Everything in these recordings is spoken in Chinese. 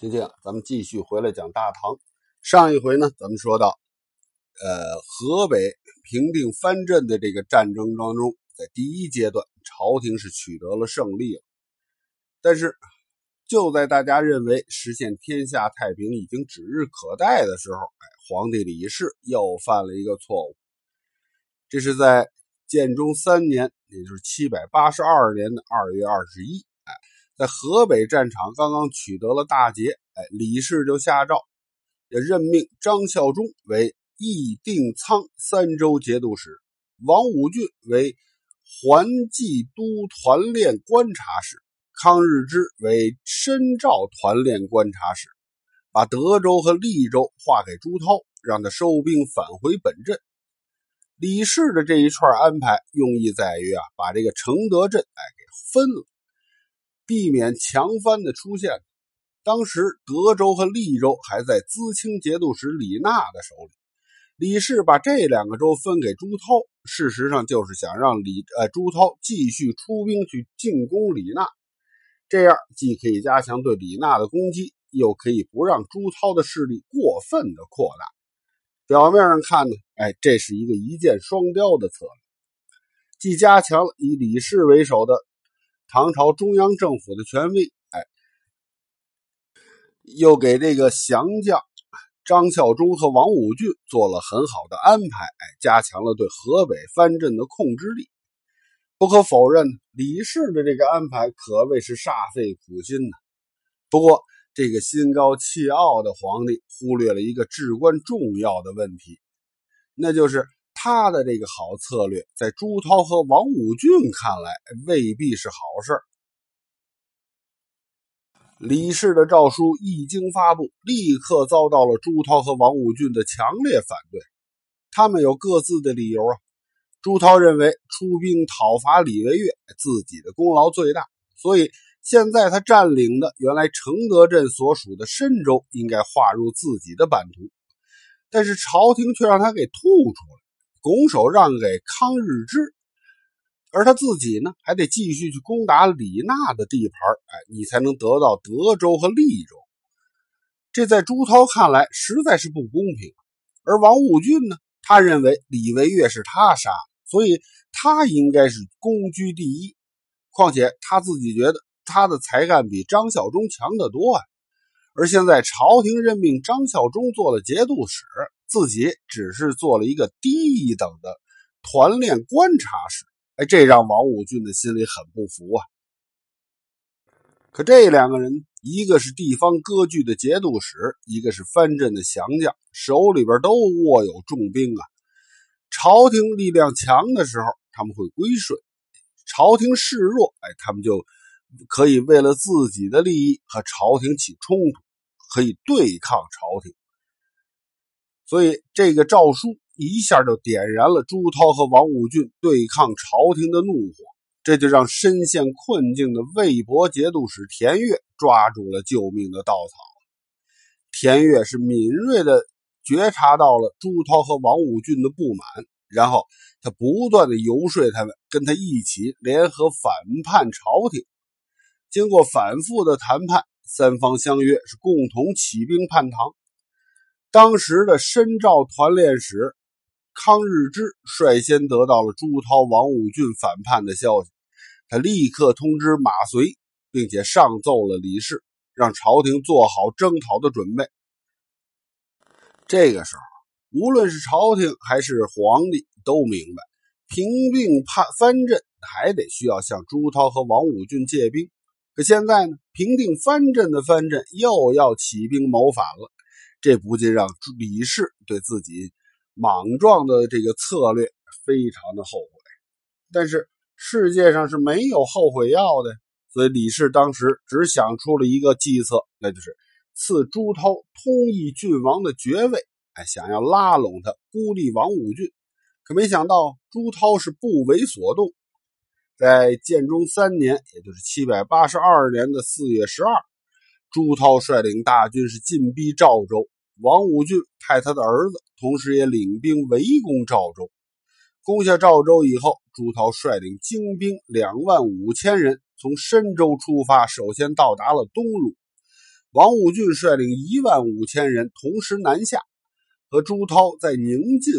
今天啊，咱们继续回来讲大唐。上一回呢，咱们说到，呃，河北平定藩镇的这个战争当中，在第一阶段，朝廷是取得了胜利了。但是，就在大家认为实现天下太平已经指日可待的时候，哎，皇帝李氏又犯了一个错误。这是在建中三年，也就是七百八十二年的二月二十一。在河北战场刚刚取得了大捷，哎，李氏就下诏，也任命张孝忠为义定仓三州节度使，王武俊为环济都团练观察使，康日之为深照团练观察使，把德州和利州划给朱涛，让他收兵返回本镇。李氏的这一串安排，用意在于啊，把这个承德镇哎给分了。避免强藩的出现。当时德州和利州还在资清节度使李纳的手里。李氏把这两个州分给朱涛，事实上就是想让李呃朱涛继续出兵去进攻李纳，这样既可以加强对李纳的攻击，又可以不让朱涛的势力过分的扩大。表面上看呢，哎，这是一个一箭双雕的策略，既加强了以李氏为首的。唐朝中央政府的权威，哎，又给这个降将张孝忠和王武俊做了很好的安排，哎，加强了对河北藩镇的控制力。不可否认，李氏的这个安排可谓是煞费苦心呢。不过，这个心高气傲的皇帝忽略了一个至关重要的问题，那就是。他的这个好策略，在朱涛和王武俊看来未必是好事李氏的诏书一经发布，立刻遭到了朱涛和王武俊的强烈反对。他们有各自的理由啊。朱涛认为出兵讨伐李维岳，自己的功劳最大，所以现在他占领的原来承德镇所属的深州应该划入自己的版图。但是朝廷却让他给吐出来。拱手让给康日之，而他自己呢，还得继续去攻打李纳的地盘哎，你才能得到德州和利州。这在朱涛看来实在是不公平。而王武俊呢，他认为李维岳是他杀，所以他应该是功居第一。况且他自己觉得他的才干比张孝忠强得多啊。而现在朝廷任命张孝忠做了节度使。自己只是做了一个低一等的团练观察使，哎，这让王武俊的心里很不服啊。可这两个人，一个是地方割据的节度使，一个是藩镇的降将，手里边都握有重兵啊。朝廷力量强的时候，他们会归顺；朝廷势弱，哎，他们就可以为了自己的利益和朝廷起冲突，可以对抗朝廷。所以，这个诏书一下就点燃了朱涛和王武俊对抗朝廷的怒火，这就让深陷困境的魏博节度使田悦抓住了救命的稻草。田悦是敏锐的觉察到了朱涛和王武俊的不满，然后他不断的游说他们跟他一起联合反叛朝廷。经过反复的谈判，三方相约是共同起兵叛唐。当时的深照团练使康日之率先得到了朱涛、王武俊反叛的消息，他立刻通知马遂，并且上奏了李氏，让朝廷做好征讨的准备。这个时候，无论是朝廷还是皇帝都明白，平定叛藩镇还得需要向朱涛和王武俊借兵。可现在呢，平定藩镇的藩镇又要起兵谋反了。这不禁让李氏对自己莽撞的这个策略非常的后悔，但是世界上是没有后悔药的，所以李氏当时只想出了一个计策，那就是赐朱涛通义郡王的爵位，哎，想要拉拢他，孤立王武俊。可没想到朱涛是不为所动，在建中三年，也就是七百八十二年的四月十二。朱涛率领大军是进逼赵州，王武俊派他的儿子，同时也领兵围攻赵州。攻下赵州以后，朱涛率领精兵两万五千人从深州出发，首先到达了东路。王武俊率领一万五千人同时南下，和朱涛在宁晋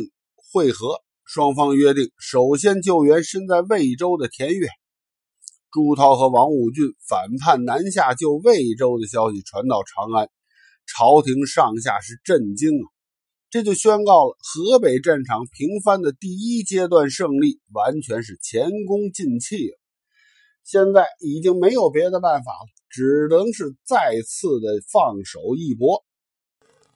会合。双方约定，首先救援身在魏州的田悦。朱涛和王武俊反叛南下救魏州的消息传到长安，朝廷上下是震惊啊！这就宣告了河北战场平番的第一阶段胜利完全是前功尽弃了。现在已经没有别的办法了，只能是再次的放手一搏。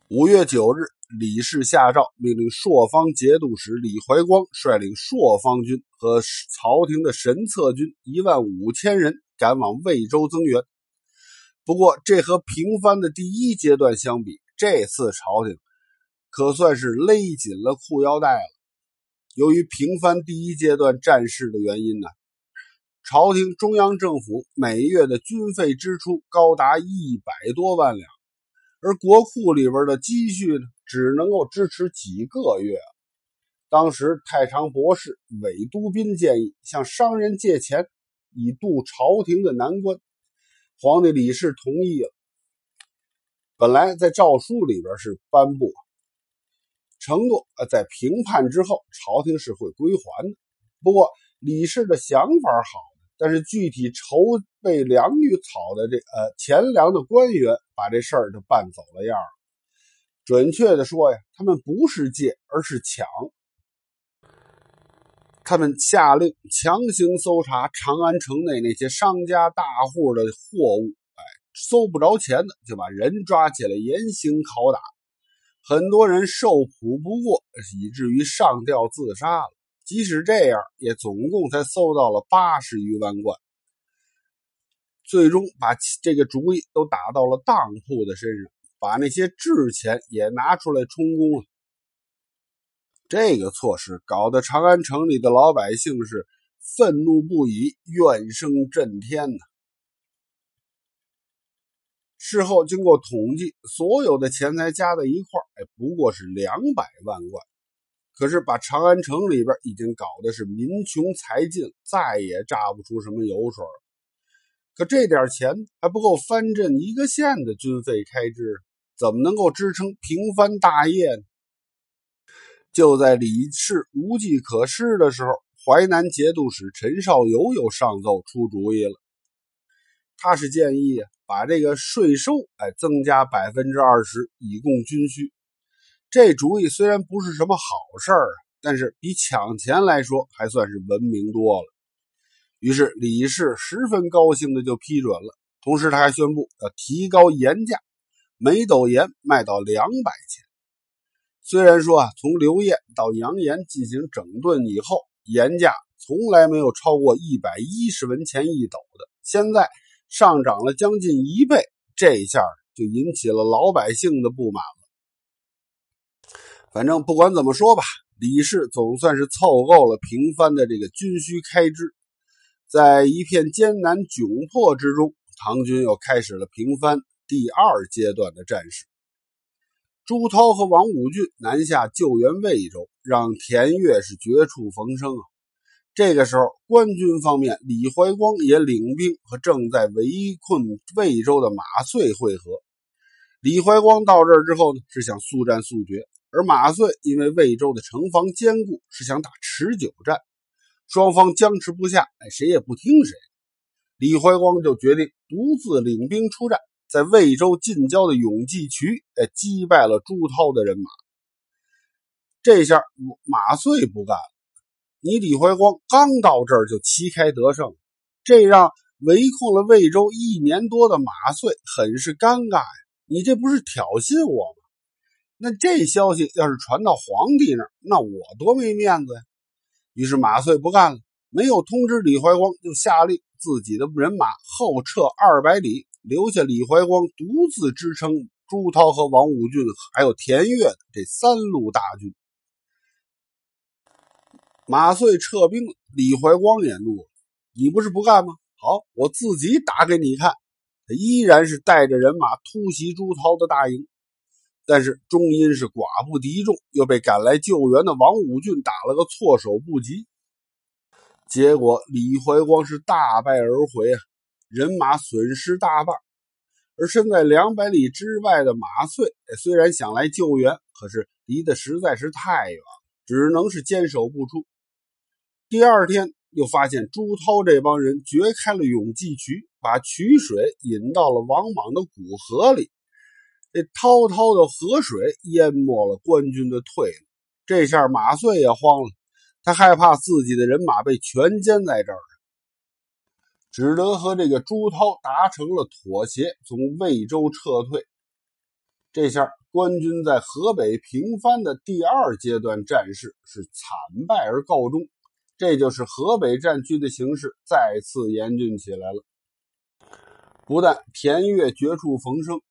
五月九日。李氏下诏，命令朔方节度使李怀光率领朔方军和朝廷的神策军一万五千人赶往魏州增援。不过，这和平番的第一阶段相比，这次朝廷可算是勒紧了裤腰带了。由于平番第一阶段战事的原因呢，朝廷中央政府每月的军费支出高达一百多万两。而国库里边的积蓄呢，只能够支持几个月。当时太常博士韦都斌建议向商人借钱，以渡朝廷的难关。皇帝李氏同意了。本来在诏书里边是颁布承诺，呃，在平叛之后，朝廷是会归还的。不过李氏的想法好。但是具体筹备粮与草的这呃钱粮的官员，把这事儿就办走了样了准确的说呀，他们不是借，而是抢。他们下令强行搜查长安城内那些商家大户的货物，哎，搜不着钱的，就把人抓起来严刑拷打，很多人受苦不过，以至于上吊自杀了。即使这样，也总共才搜到了八十余万贯，最终把这个主意都打到了当铺的身上，把那些制钱也拿出来充公了。这个措施搞得长安城里的老百姓是愤怒不已，怨声震天呐。事后经过统计，所有的钱财加在一块哎，不过是两百万贯。可是把长安城里边已经搞得是民穷财尽，再也榨不出什么油水了。可这点钱还不够藩镇一个县的军费开支，怎么能够支撑平藩大业呢？就在李氏无计可施的时候，淮南节度使陈绍游又上奏出主意了。他是建议，把这个税收哎增加百分之二十，以供军需。这主意虽然不是什么好事儿啊，但是比抢钱来说还算是文明多了。于是李氏十分高兴的就批准了，同时他还宣布要提高盐价，每斗盐卖到两百钱。虽然说啊，从刘晏到杨炎进行整顿以后，盐价从来没有超过一百一十文钱一斗的，现在上涨了将近一倍，这一下就引起了老百姓的不满了。反正不管怎么说吧，李氏总算是凑够了平番的这个军需开支。在一片艰难窘迫之中，唐军又开始了平番第二阶段的战事。朱涛和王武俊南下救援魏州，让田悦是绝处逢生啊。这个时候，官军方面，李怀光也领兵和正在围困魏州的马遂会合。李怀光到这儿之后呢，是想速战速决。而马遂因为魏州的城防坚固，是想打持久战，双方僵持不下，哎，谁也不听谁。李怀光就决定独自领兵出战，在魏州近郊的永济渠，哎，击败了朱涛的人马。这下马遂不干了，你李怀光刚到这儿就旗开得胜，这让围困了魏州一年多的马遂很是尴尬呀！你这不是挑衅我吗？那这消息要是传到皇帝那儿，那我多没面子呀！于是马遂不干了，没有通知李怀光，就下令自己的人马后撤二百里，留下李怀光独自支撑朱涛和王武俊还有田悦这三路大军。马遂撤兵，李怀光也怒了：“你不是不干吗？好，我自己打给你看。”他依然是带着人马突袭朱涛的大营。但是终因是寡不敌众，又被赶来救援的王武俊打了个措手不及，结果李怀光是大败而回啊，人马损失大半。而身在两百里之外的马遂，虽然想来救援，可是离得实在是太远，只能是坚守不出。第二天，又发现朱涛这帮人掘开了永济渠，把渠水引到了王莽的古河里。这滔滔的河水淹没了官军的退路。这下马遂也慌了，他害怕自己的人马被全歼在这儿。只得和这个朱涛达成了妥协，从魏州撤退。这下官军在河北平番的第二阶段战事是惨败而告终，这就是河北战区的形势再次严峻起来了。不但田悦绝处逢生，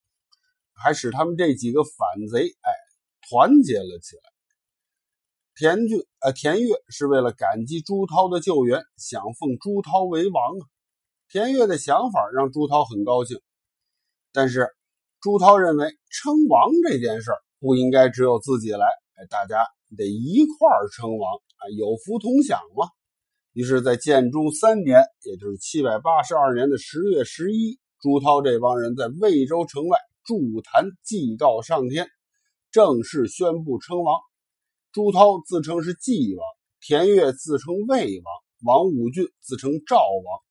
还使他们这几个反贼哎团结了起来。田俊呃田悦是为了感激朱涛的救援，想奉朱涛为王啊。田悦的想法让朱涛很高兴，但是朱涛认为称王这件事不应该只有自己来，哎，大家得一块儿称王啊，有福同享嘛。于是，在建中三年，也就是七百八十二年的十月十一，朱涛这帮人在魏州城外筑坛祭告上天，正式宣布称王。朱涛自称是纪王，田悦自称魏王，王武俊自称赵王。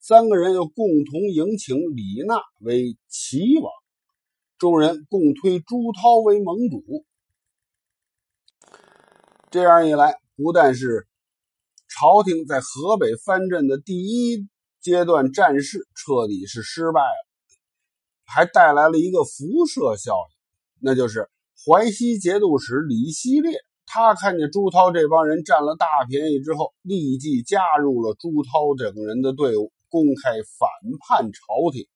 三个人又共同迎请李纳为齐王，众人共推朱涛为盟主。这样一来，不但是朝廷在河北藩镇的第一阶段战事彻底是失败了，还带来了一个辐射效应，那就是淮西节度使李希烈。他看见朱涛这帮人占了大便宜之后，立即加入了朱涛等人的队伍。公开反叛朝廷。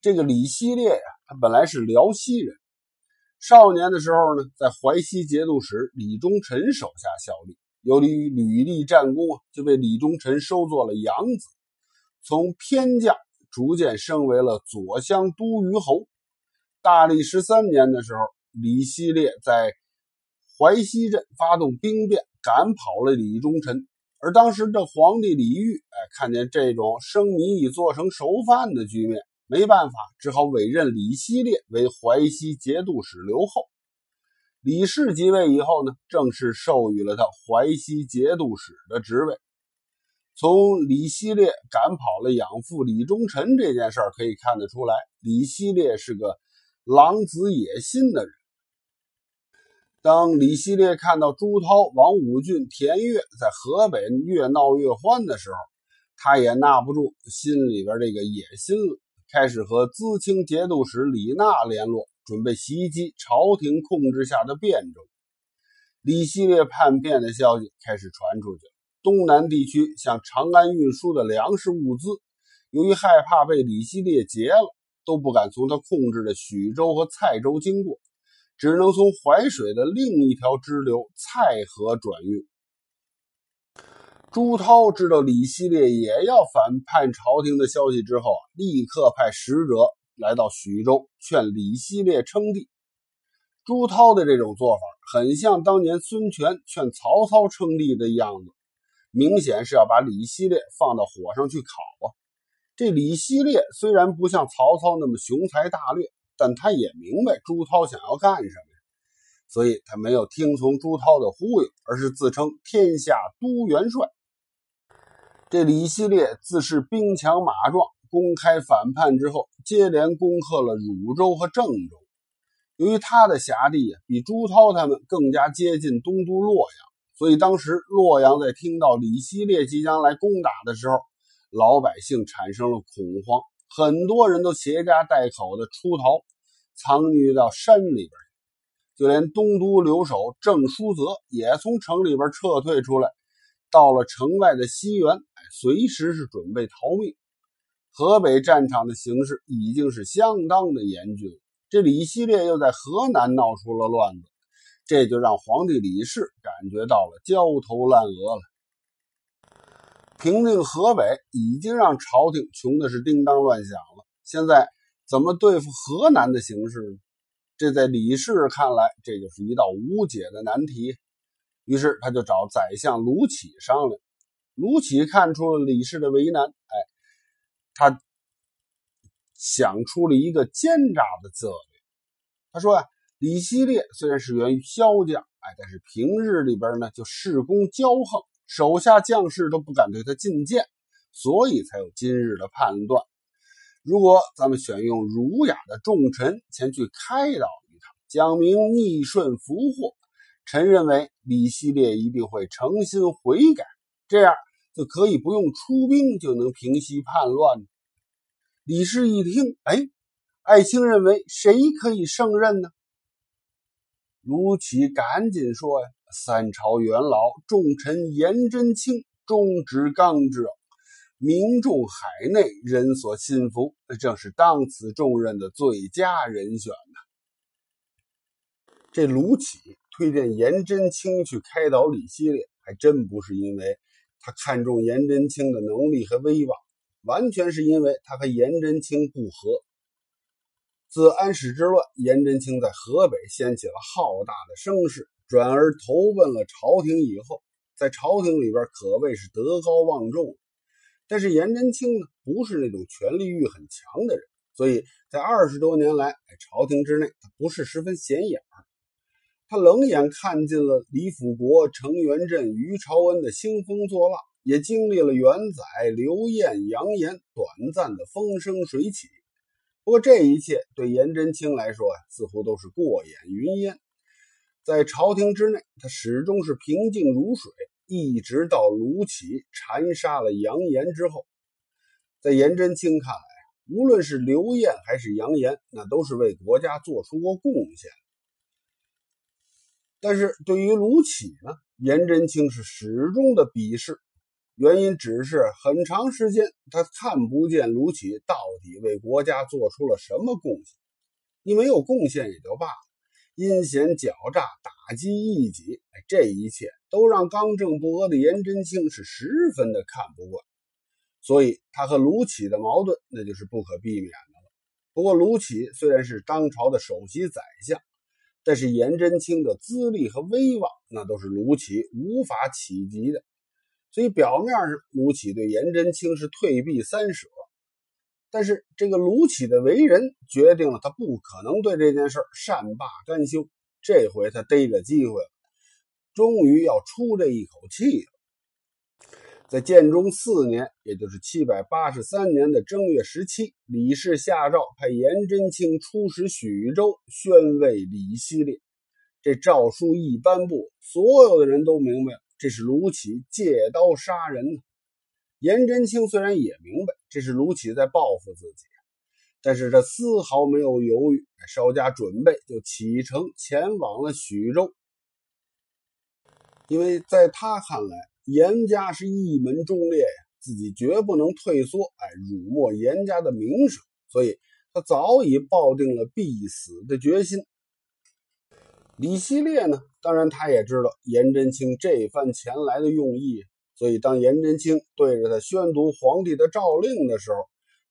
这个李希烈呀，他本来是辽西人，少年的时候呢，在淮西节度使李忠臣手下效力，由于屡立战功啊，就被李忠臣收做了养子，从偏将逐渐升为了左乡都虞侯。大历十三年的时候，李希烈在淮西镇发动兵变，赶跑了李忠臣。而当时这皇帝李煜，哎，看见这种生米已做成熟饭的局面，没办法，只好委任李希烈为淮西节度使留后。李氏即位以后呢，正式授予了他淮西节度使的职位。从李希烈赶跑了养父李忠臣这件事儿可以看得出来，李希烈是个狼子野心的人。当李希烈看到朱涛、王武俊、田悦在河北越闹越欢的时候，他也纳不住心里边这个野心了，开始和资清节度使李纳联络，准备袭击朝廷控制下的汴州。李希烈叛变的消息开始传出去，东南地区向长安运输的粮食物资，由于害怕被李希烈劫了，都不敢从他控制的许州和蔡州经过。只能从淮水的另一条支流蔡河转运。朱涛知道李希烈也要反叛朝廷的消息之后，立刻派使者来到徐州，劝李希烈称帝。朱涛的这种做法很像当年孙权劝曹操称帝的样子，明显是要把李希烈放到火上去烤啊！这李希烈虽然不像曹操那么雄才大略。但他也明白朱涛想要干什么，所以他没有听从朱涛的忽悠，而是自称天下都元帅。这李希烈自恃兵强马壮，公开反叛之后，接连攻克了汝州和郑州。由于他的辖地比朱涛他们更加接近东都洛阳，所以当时洛阳在听到李希烈即将来攻打的时候，老百姓产生了恐慌，很多人都携家带口的出逃。藏匿到山里边就连东都留守郑叔泽也从城里边撤退出来，到了城外的西园，随时是准备逃命。河北战场的形势已经是相当的严峻，这李希烈又在河南闹出了乱子，这就让皇帝李氏感觉到了焦头烂额了。平定河北已经让朝廷穷的是叮当乱响了，现在。怎么对付河南的形势呢？这在李氏看来，这就是一道无解的难题。于是他就找宰相卢杞商量。卢杞看出了李氏的为难，哎，他想出了一个奸诈的策略。他说呀，李希烈虽然是源于萧家，哎，但是平日里边呢就恃功骄横，手下将士都不敢对他进谏，所以才有今日的判断。如果咱们选用儒雅的重臣前去开导一趟，讲明逆顺福祸，臣认为李希烈一定会诚心悔改，这样就可以不用出兵就能平息叛乱。李氏一听，哎，爱卿认为谁可以胜任呢？卢杞赶紧说呀：“三朝元老重臣颜真卿，忠直刚直。”民众海内人所信服，正是当此重任的最佳人选呢。这卢杞推荐颜真卿去开导李希烈，还真不是因为他看中颜真卿的能力和威望，完全是因为他和颜真卿不和。自安史之乱，颜真卿在河北掀起了浩大的声势，转而投奔了朝廷以后，在朝廷里边可谓是德高望重。但是颜真卿呢，不是那种权力欲很强的人，所以在二十多年来，朝廷之内他不是十分显眼他冷眼看尽了李辅国、程元振、于朝恩的兴风作浪，也经历了元载、刘晏、杨炎短暂的风生水起。不过这一切对颜真卿来说啊，似乎都是过眼云烟。在朝廷之内，他始终是平静如水。一直到卢杞残杀了杨炎之后，在颜真卿看来，无论是刘晏还是杨炎，那都是为国家做出过贡献。但是对于卢杞呢，颜真卿是始终的鄙视，原因只是很长时间他看不见卢杞到底为国家做出了什么贡献。你没有贡献也就罢了。阴险狡诈，打击异己，这一切都让刚正不阿的颜真卿是十分的看不惯，所以他和卢杞的矛盾那就是不可避免的了。不过卢杞虽然是当朝的首席宰相，但是颜真卿的资历和威望那都是卢杞无法企及的，所以表面上卢杞对颜真卿是退避三舍。但是这个卢杞的为人决定了他不可能对这件事善罢甘休。这回他逮着机会了，终于要出这一口气了。在建中四年，也就是七百八十三年的正月十七，李氏下诏派颜真卿出使许州，宣慰李希烈。这诏书一颁布，所有的人都明白，这是卢杞借刀杀人呢。颜真卿虽然也明白这是卢杞在报复自己，但是他丝毫没有犹豫，稍加准备就启程前往了徐州。因为在他看来，严家是一门忠烈呀，自己绝不能退缩，哎，辱没严家的名声，所以他早已抱定了必死的决心。李希烈呢，当然他也知道颜真卿这番前来的用意。所以，当颜真卿对着他宣读皇帝的诏令的时候，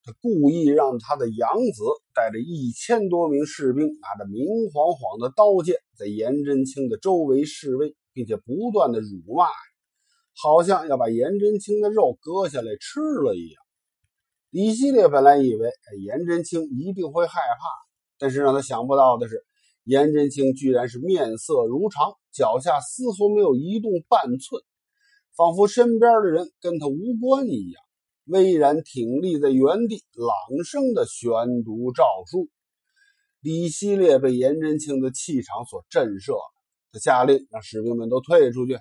他故意让他的养子带着一千多名士兵，拿着明晃晃的刀剑，在颜真卿的周围示威，并且不断的辱骂，好像要把颜真卿的肉割下来吃了一样。李希烈本来以为颜真卿一定会害怕，但是让他想不到的是，颜真卿居然是面色如常，脚下丝毫没有移动半寸。仿佛身边的人跟他无关一样，巍然挺立在原地，朗声的宣读诏书。李希烈被颜真卿的气场所震慑，他下令让士兵们都退出去，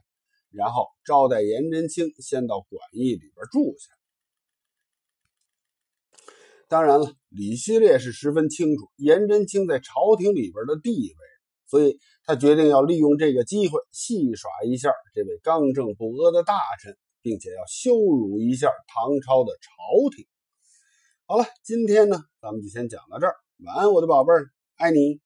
然后招待颜真卿先到馆驿里边住下。当然了，李希烈是十分清楚颜真卿在朝廷里边的地位。所以他决定要利用这个机会戏耍一下这位刚正不阿的大臣，并且要羞辱一下唐朝的朝廷。好了，今天呢，咱们就先讲到这儿。晚安，我的宝贝儿，爱你。